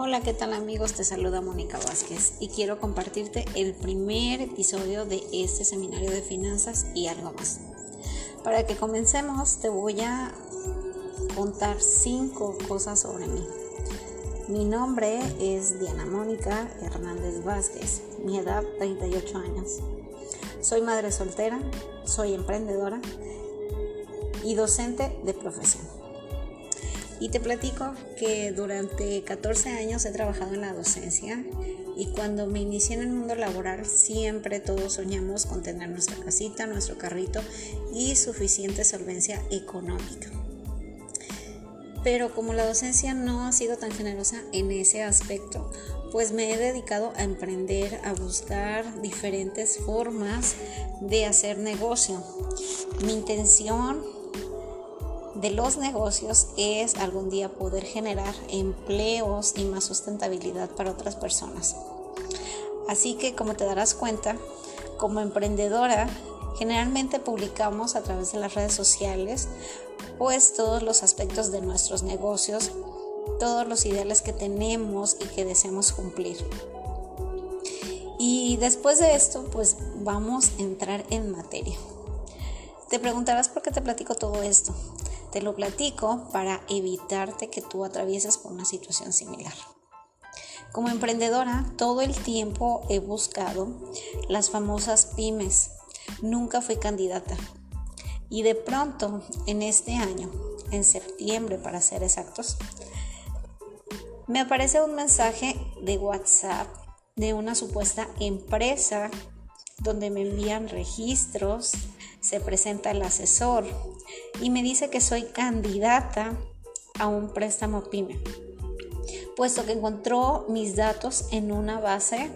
Hola, ¿qué tal amigos? Te saluda Mónica Vázquez y quiero compartirte el primer episodio de este seminario de finanzas y algo más. Para que comencemos te voy a contar cinco cosas sobre mí. Mi nombre es Diana Mónica Hernández Vázquez, mi edad 38 años. Soy madre soltera, soy emprendedora y docente de profesión. Y te platico que durante 14 años he trabajado en la docencia y cuando me inicié en el mundo laboral siempre todos soñamos con tener nuestra casita, nuestro carrito y suficiente solvencia económica. Pero como la docencia no ha sido tan generosa en ese aspecto, pues me he dedicado a emprender, a buscar diferentes formas de hacer negocio. Mi intención de los negocios es algún día poder generar empleos y más sustentabilidad para otras personas. Así que como te darás cuenta, como emprendedora, generalmente publicamos a través de las redes sociales pues todos los aspectos de nuestros negocios, todos los ideales que tenemos y que deseamos cumplir. Y después de esto, pues vamos a entrar en materia. Te preguntarás por qué te platico todo esto. Te lo platico para evitarte que tú atravieses por una situación similar. Como emprendedora, todo el tiempo he buscado las famosas pymes. Nunca fui candidata. Y de pronto, en este año, en septiembre para ser exactos, me aparece un mensaje de WhatsApp de una supuesta empresa donde me envían registros, se presenta el asesor y me dice que soy candidata a un préstamo PYME, puesto que encontró mis datos en una base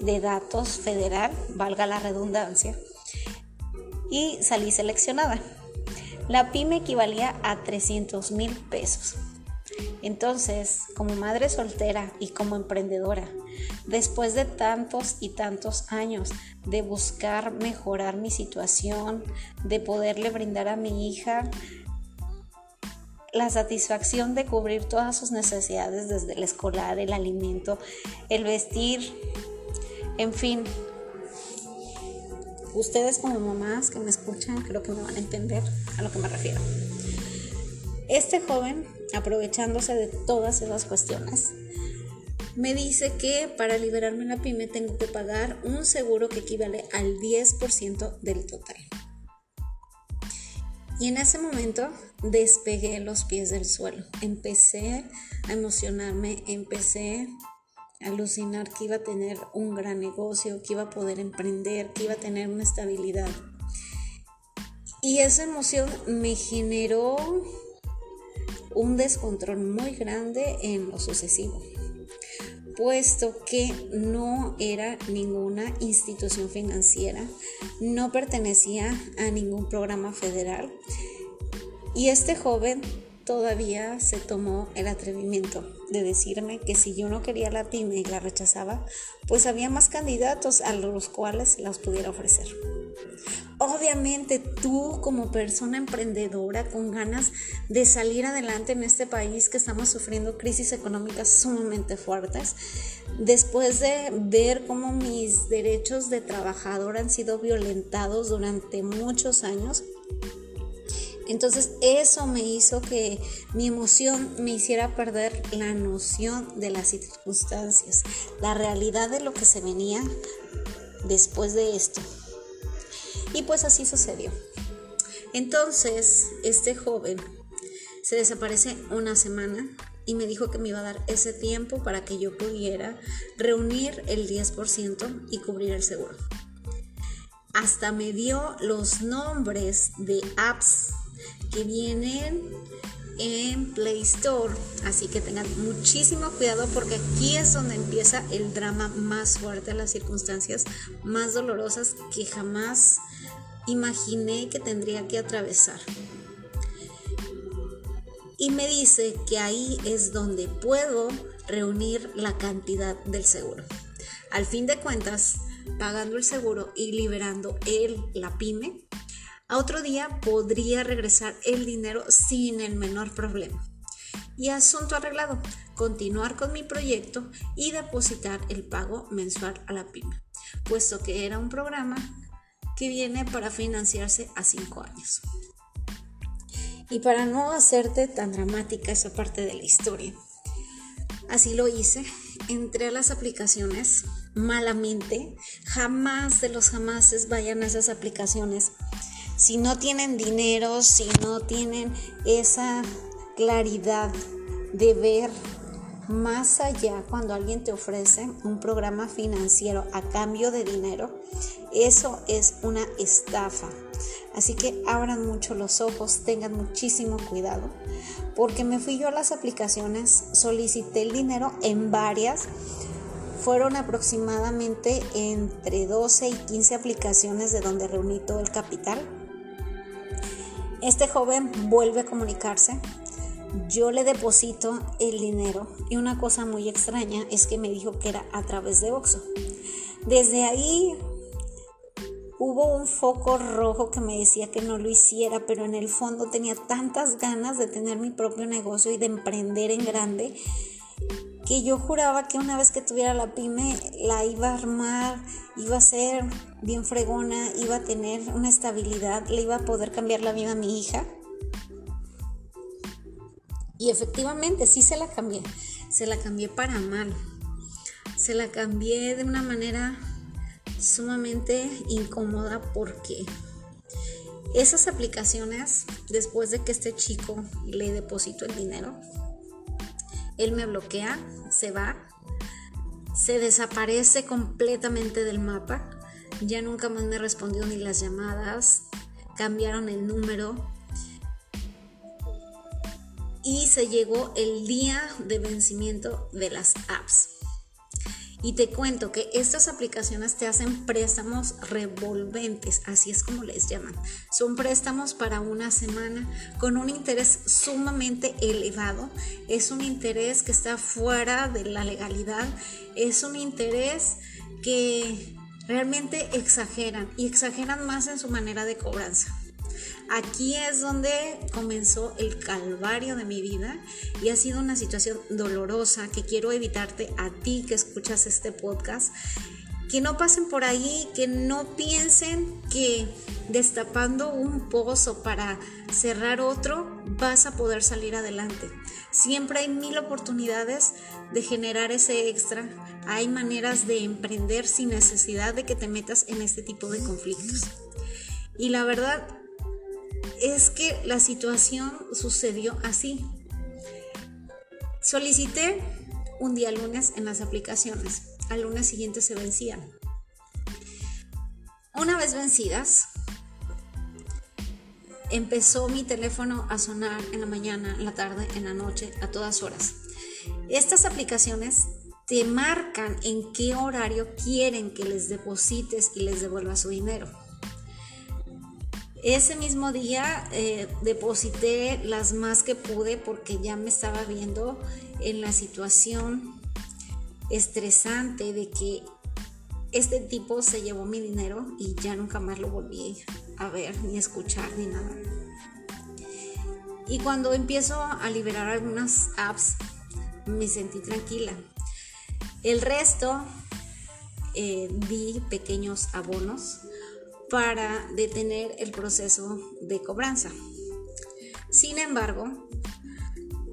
de datos federal, valga la redundancia, y salí seleccionada. La PYME equivalía a 300 mil pesos. Entonces, como madre soltera y como emprendedora, después de tantos y tantos años de buscar mejorar mi situación, de poderle brindar a mi hija la satisfacción de cubrir todas sus necesidades desde el escolar, el alimento, el vestir, en fin. Ustedes como mamás que me escuchan creo que me van a entender a lo que me refiero. Este joven, aprovechándose de todas esas cuestiones, me dice que para liberarme la pyme tengo que pagar un seguro que equivale al 10% del total. Y en ese momento despegué los pies del suelo. Empecé a emocionarme, empecé a alucinar que iba a tener un gran negocio, que iba a poder emprender, que iba a tener una estabilidad. Y esa emoción me generó un descontrol muy grande en lo sucesivo, puesto que no era ninguna institución financiera, no pertenecía a ningún programa federal y este joven todavía se tomó el atrevimiento de decirme que si yo no quería la pyme y la rechazaba, pues había más candidatos a los cuales las pudiera ofrecer. Obviamente tú como persona emprendedora con ganas de salir adelante en este país que estamos sufriendo crisis económicas sumamente fuertes, después de ver cómo mis derechos de trabajador han sido violentados durante muchos años, entonces eso me hizo que mi emoción me hiciera perder la noción de las circunstancias, la realidad de lo que se venía después de esto. Y pues así sucedió. Entonces, este joven se desaparece una semana y me dijo que me iba a dar ese tiempo para que yo pudiera reunir el 10% y cubrir el seguro. Hasta me dio los nombres de apps que vienen en Play Store. Así que tengan muchísimo cuidado porque aquí es donde empieza el drama más fuerte, las circunstancias más dolorosas que jamás imaginé que tendría que atravesar. Y me dice que ahí es donde puedo reunir la cantidad del seguro. Al fin de cuentas, pagando el seguro y liberando él la pyme, a otro día podría regresar el dinero sin el menor problema. y asunto arreglado, continuar con mi proyecto y depositar el pago mensual a la pyme, puesto que era un programa que viene para financiarse a cinco años. Y para no hacerte tan dramática esa parte de la historia, así lo hice, entré a las aplicaciones malamente, jamás de los jamases vayan a esas aplicaciones. Si no tienen dinero, si no tienen esa claridad de ver más allá cuando alguien te ofrece un programa financiero a cambio de dinero, eso es una estafa. Así que abran mucho los ojos, tengan muchísimo cuidado, porque me fui yo a las aplicaciones, solicité el dinero en varias, fueron aproximadamente entre 12 y 15 aplicaciones de donde reuní todo el capital. Este joven vuelve a comunicarse, yo le deposito el dinero y una cosa muy extraña es que me dijo que era a través de Oxxo. Desde ahí hubo un foco rojo que me decía que no lo hiciera, pero en el fondo tenía tantas ganas de tener mi propio negocio y de emprender en grande que yo juraba que una vez que tuviera la pyme la iba a armar, iba a ser bien fregona, iba a tener una estabilidad, le iba a poder cambiar la vida a mi hija. Y efectivamente sí se la cambié, se la cambié para mal, se la cambié de una manera sumamente incómoda porque esas aplicaciones, después de que este chico le deposito el dinero, él me bloquea, se va, se desaparece completamente del mapa, ya nunca más me respondió ni las llamadas, cambiaron el número y se llegó el día de vencimiento de las apps. Y te cuento que estas aplicaciones te hacen préstamos revolventes, así es como les llaman. Son préstamos para una semana con un interés sumamente elevado. Es un interés que está fuera de la legalidad. Es un interés que realmente exageran y exageran más en su manera de cobranza. Aquí es donde comenzó el calvario de mi vida y ha sido una situación dolorosa que quiero evitarte a ti que escuchas este podcast. Que no pasen por ahí, que no piensen que destapando un pozo para cerrar otro vas a poder salir adelante. Siempre hay mil oportunidades de generar ese extra. Hay maneras de emprender sin necesidad de que te metas en este tipo de conflictos. Y la verdad, es que la situación sucedió así. Solicité un día lunes en las aplicaciones. Al lunes siguiente se vencían. Una vez vencidas, empezó mi teléfono a sonar en la mañana, en la tarde, en la noche, a todas horas. Estas aplicaciones te marcan en qué horario quieren que les deposites y les devuelvas su dinero. Ese mismo día eh, deposité las más que pude porque ya me estaba viendo en la situación estresante de que este tipo se llevó mi dinero y ya nunca más lo volví a ver, ni escuchar, ni nada. Y cuando empiezo a liberar algunas apps, me sentí tranquila. El resto eh, di pequeños abonos para detener el proceso de cobranza. Sin embargo,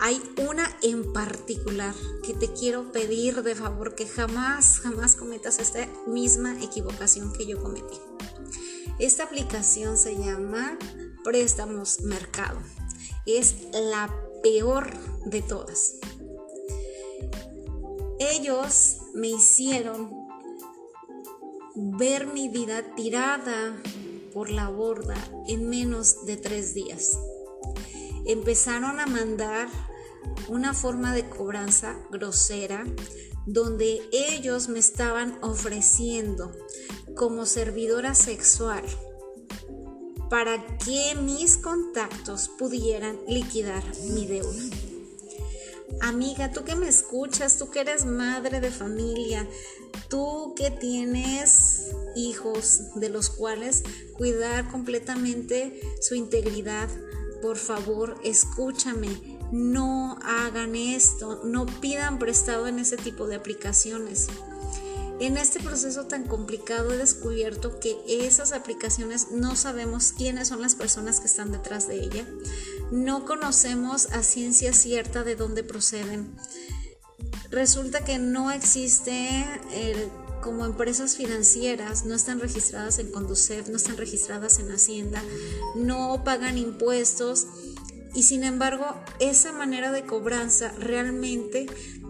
hay una en particular que te quiero pedir de favor que jamás, jamás cometas esta misma equivocación que yo cometí. Esta aplicación se llama Préstamos Mercado. Es la peor de todas. Ellos me hicieron ver mi vida tirada por la borda en menos de tres días. Empezaron a mandar una forma de cobranza grosera donde ellos me estaban ofreciendo como servidora sexual para que mis contactos pudieran liquidar mi deuda. Amiga, tú que me escuchas, tú que eres madre de familia, Tú que tienes hijos de los cuales cuidar completamente su integridad, por favor, escúchame. no hagan esto, no pidan prestado en ese tipo de aplicaciones. En este proceso tan complicado he descubierto que esas aplicaciones no sabemos quiénes son las personas que están detrás de ella. No conocemos a ciencia cierta de dónde proceden. Resulta que no existe como empresas financieras, no están registradas en Conducef, no están registradas en Hacienda, no pagan impuestos y sin embargo esa manera de cobranza realmente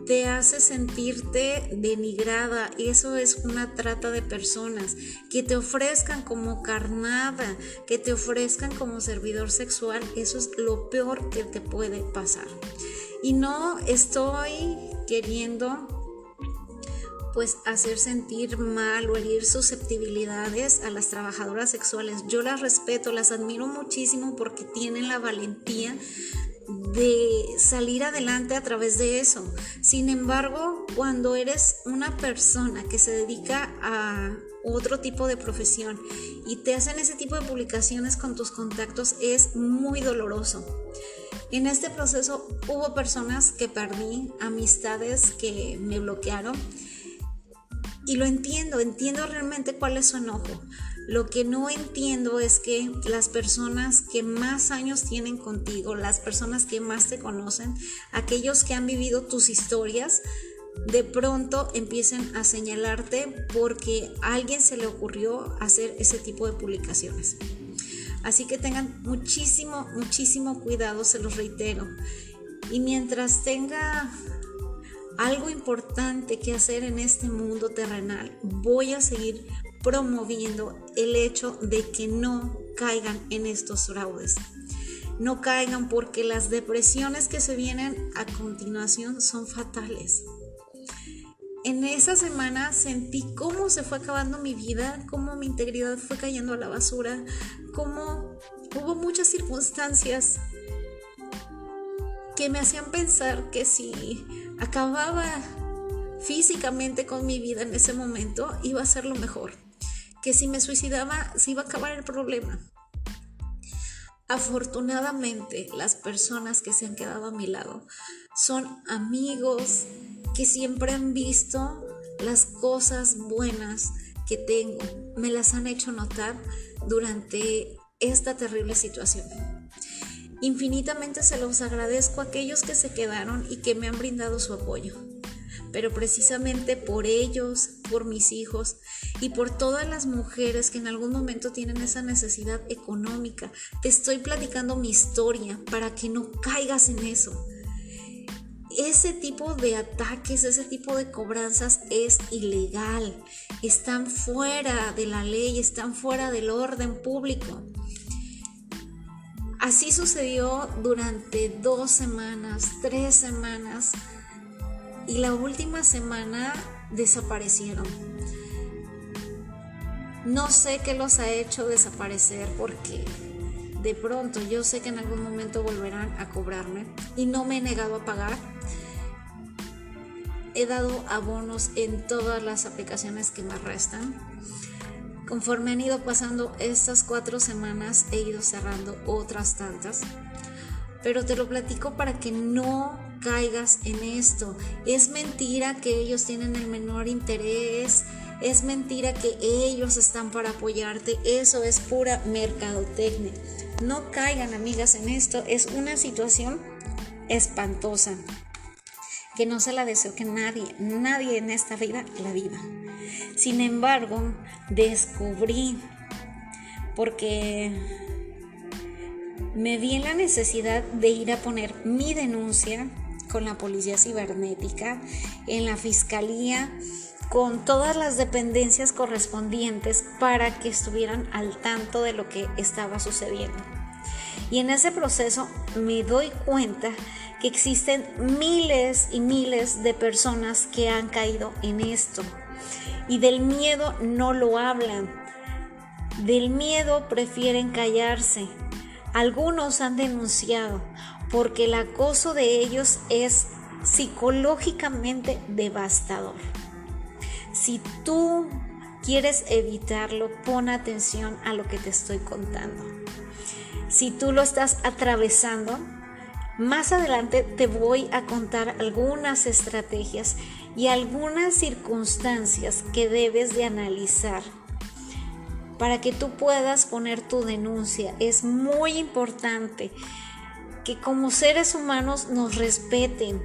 te hace sentirte denigrada. Eso es una trata de personas. Que te ofrezcan como carnada, que te ofrezcan como servidor sexual, eso es lo peor que te puede pasar. Y no estoy queriendo pues hacer sentir mal o herir susceptibilidades a las trabajadoras sexuales. Yo las respeto, las admiro muchísimo porque tienen la valentía de salir adelante a través de eso. Sin embargo, cuando eres una persona que se dedica a otro tipo de profesión y te hacen ese tipo de publicaciones con tus contactos es muy doloroso. En este proceso hubo personas que perdí, amistades que me bloquearon y lo entiendo, entiendo realmente cuál es su enojo. Lo que no entiendo es que las personas que más años tienen contigo, las personas que más te conocen, aquellos que han vivido tus historias, de pronto empiecen a señalarte porque a alguien se le ocurrió hacer ese tipo de publicaciones. Así que tengan muchísimo, muchísimo cuidado, se los reitero. Y mientras tenga algo importante que hacer en este mundo terrenal, voy a seguir promoviendo el hecho de que no caigan en estos fraudes. No caigan porque las depresiones que se vienen a continuación son fatales. En esa semana sentí cómo se fue acabando mi vida, cómo mi integridad fue cayendo a la basura, cómo hubo muchas circunstancias que me hacían pensar que si acababa físicamente con mi vida en ese momento iba a ser lo mejor que si me suicidaba se iba a acabar el problema. Afortunadamente, las personas que se han quedado a mi lado son amigos que siempre han visto las cosas buenas que tengo, me las han hecho notar durante esta terrible situación. Infinitamente se los agradezco a aquellos que se quedaron y que me han brindado su apoyo pero precisamente por ellos, por mis hijos y por todas las mujeres que en algún momento tienen esa necesidad económica. Te estoy platicando mi historia para que no caigas en eso. Ese tipo de ataques, ese tipo de cobranzas es ilegal. Están fuera de la ley, están fuera del orden público. Así sucedió durante dos semanas, tres semanas y la última semana desaparecieron. No sé qué los ha hecho desaparecer porque de pronto yo sé que en algún momento volverán a cobrarme y no me he negado a pagar. He dado abonos en todas las aplicaciones que me restan. Conforme han ido pasando estas cuatro semanas he ido cerrando otras tantas. Pero te lo platico para que no caigas en esto. Es mentira que ellos tienen el menor interés. Es mentira que ellos están para apoyarte. Eso es pura mercadotecnia. No caigan, amigas, en esto. Es una situación espantosa que no se la deseo que nadie, nadie en esta vida la viva. Sin embargo, descubrí, porque me vi en la necesidad de ir a poner mi denuncia con la policía cibernética, en la fiscalía, con todas las dependencias correspondientes para que estuvieran al tanto de lo que estaba sucediendo. Y en ese proceso me doy cuenta que existen miles y miles de personas que han caído en esto. Y del miedo no lo hablan. Del miedo prefieren callarse. Algunos han denunciado, porque el acoso de ellos es psicológicamente devastador. Si tú quieres evitarlo, pon atención a lo que te estoy contando. Si tú lo estás atravesando, Más adelante te voy a contar algunas estrategias y algunas circunstancias que debes de analizar para que tú puedas poner tu denuncia. Es muy importante que como seres humanos nos respeten.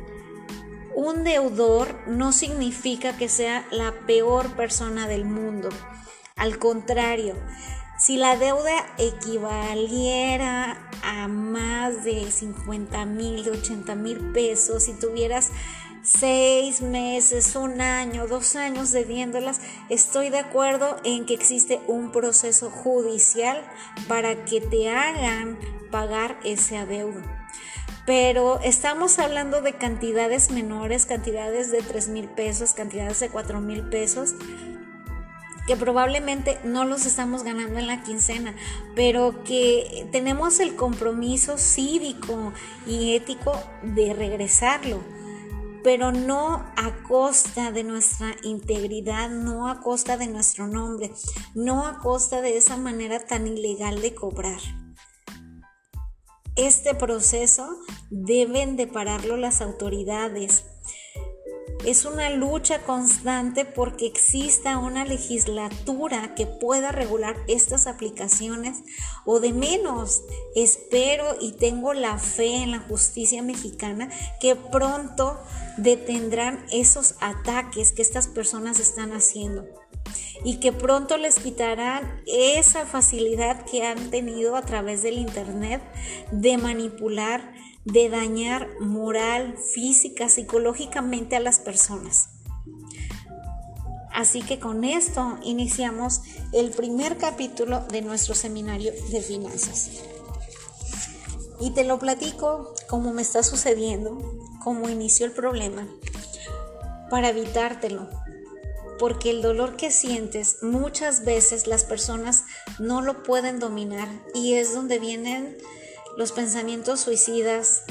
Un deudor no significa que sea la peor persona del mundo. Al contrario, si la deuda equivaliera a más de 50 mil, 80 mil pesos, si tuvieras seis meses, un año, dos años debiéndolas, estoy de acuerdo en que existe un proceso judicial para que te hagan pagar ese adeudo. Pero estamos hablando de cantidades menores, cantidades de 3 mil pesos, cantidades de 4 mil pesos, que probablemente no los estamos ganando en la quincena, pero que tenemos el compromiso cívico y ético de regresarlo pero no a costa de nuestra integridad, no a costa de nuestro nombre, no a costa de esa manera tan ilegal de cobrar. Este proceso deben de pararlo las autoridades. Es una lucha constante porque exista una legislatura que pueda regular estas aplicaciones o de menos. Espero y tengo la fe en la justicia mexicana que pronto detendrán esos ataques que estas personas están haciendo y que pronto les quitarán esa facilidad que han tenido a través del Internet de manipular, de dañar moral, física, psicológicamente a las personas. Así que con esto iniciamos el primer capítulo de nuestro seminario de finanzas. Y te lo platico como me está sucediendo cómo inició el problema para evitártelo. Porque el dolor que sientes muchas veces las personas no lo pueden dominar y es donde vienen los pensamientos suicidas,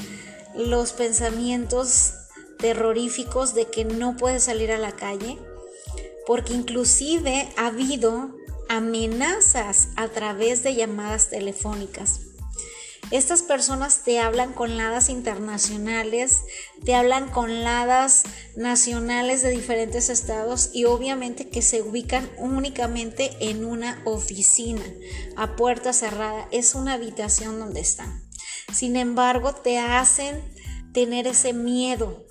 los pensamientos terroríficos de que no puedes salir a la calle, porque inclusive ha habido amenazas a través de llamadas telefónicas. Estas personas te hablan con ladas internacionales, te hablan con ladas nacionales de diferentes estados y obviamente que se ubican únicamente en una oficina a puerta cerrada. Es una habitación donde están. Sin embargo, te hacen tener ese miedo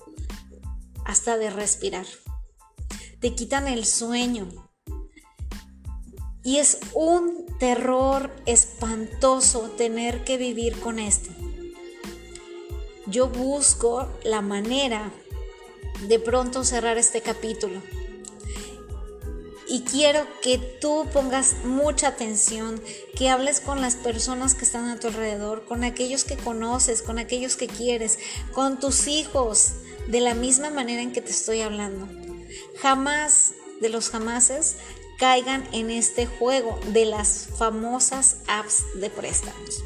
hasta de respirar. Te quitan el sueño, y es un terror espantoso tener que vivir con esto. Yo busco la manera de pronto cerrar este capítulo. Y quiero que tú pongas mucha atención, que hables con las personas que están a tu alrededor, con aquellos que conoces, con aquellos que quieres, con tus hijos, de la misma manera en que te estoy hablando. Jamás de los jamases caigan en este juego de las famosas apps de préstamos.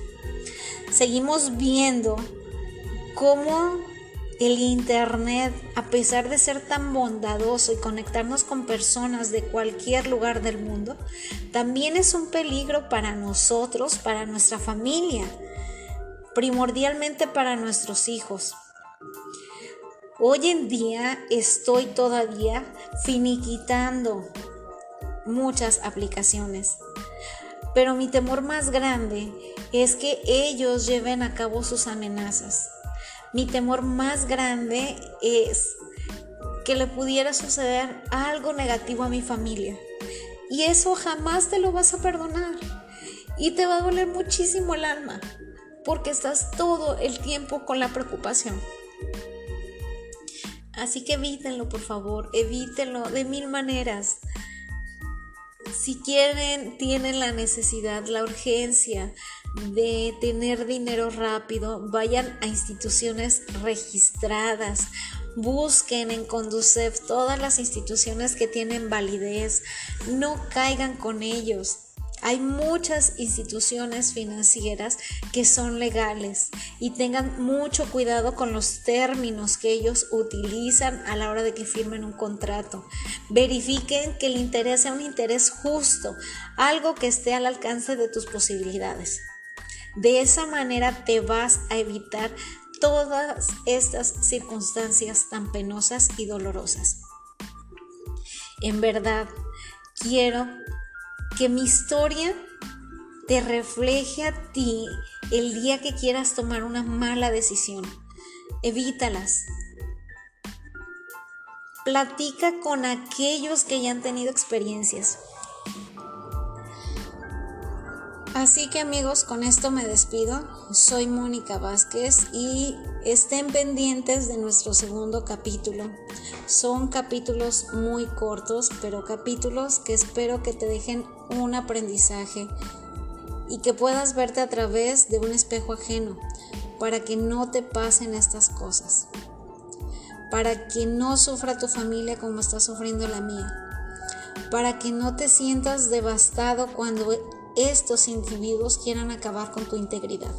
Seguimos viendo cómo el Internet, a pesar de ser tan bondadoso y conectarnos con personas de cualquier lugar del mundo, también es un peligro para nosotros, para nuestra familia, primordialmente para nuestros hijos. Hoy en día estoy todavía finiquitando muchas aplicaciones. Pero mi temor más grande es que ellos lleven a cabo sus amenazas. Mi temor más grande es que le pudiera suceder algo negativo a mi familia. Y eso jamás te lo vas a perdonar. Y te va a doler muchísimo el alma, porque estás todo el tiempo con la preocupación. Así que evítenlo, por favor, evítenlo de mil maneras. Si quieren, tienen la necesidad, la urgencia de tener dinero rápido, vayan a instituciones registradas. Busquen en Conducef todas las instituciones que tienen validez. No caigan con ellos. Hay muchas instituciones financieras que son legales y tengan mucho cuidado con los términos que ellos utilizan a la hora de que firmen un contrato. Verifiquen que el interés sea un interés justo, algo que esté al alcance de tus posibilidades. De esa manera te vas a evitar todas estas circunstancias tan penosas y dolorosas. En verdad, quiero que mi historia te refleje a ti el día que quieras tomar una mala decisión. Evítalas. Platica con aquellos que ya han tenido experiencias. Así que amigos, con esto me despido. Soy Mónica Vázquez y estén pendientes de nuestro segundo capítulo. Son capítulos muy cortos, pero capítulos que espero que te dejen un aprendizaje y que puedas verte a través de un espejo ajeno para que no te pasen estas cosas. Para que no sufra tu familia como está sufriendo la mía. Para que no te sientas devastado cuando estos individuos quieran acabar con tu integridad.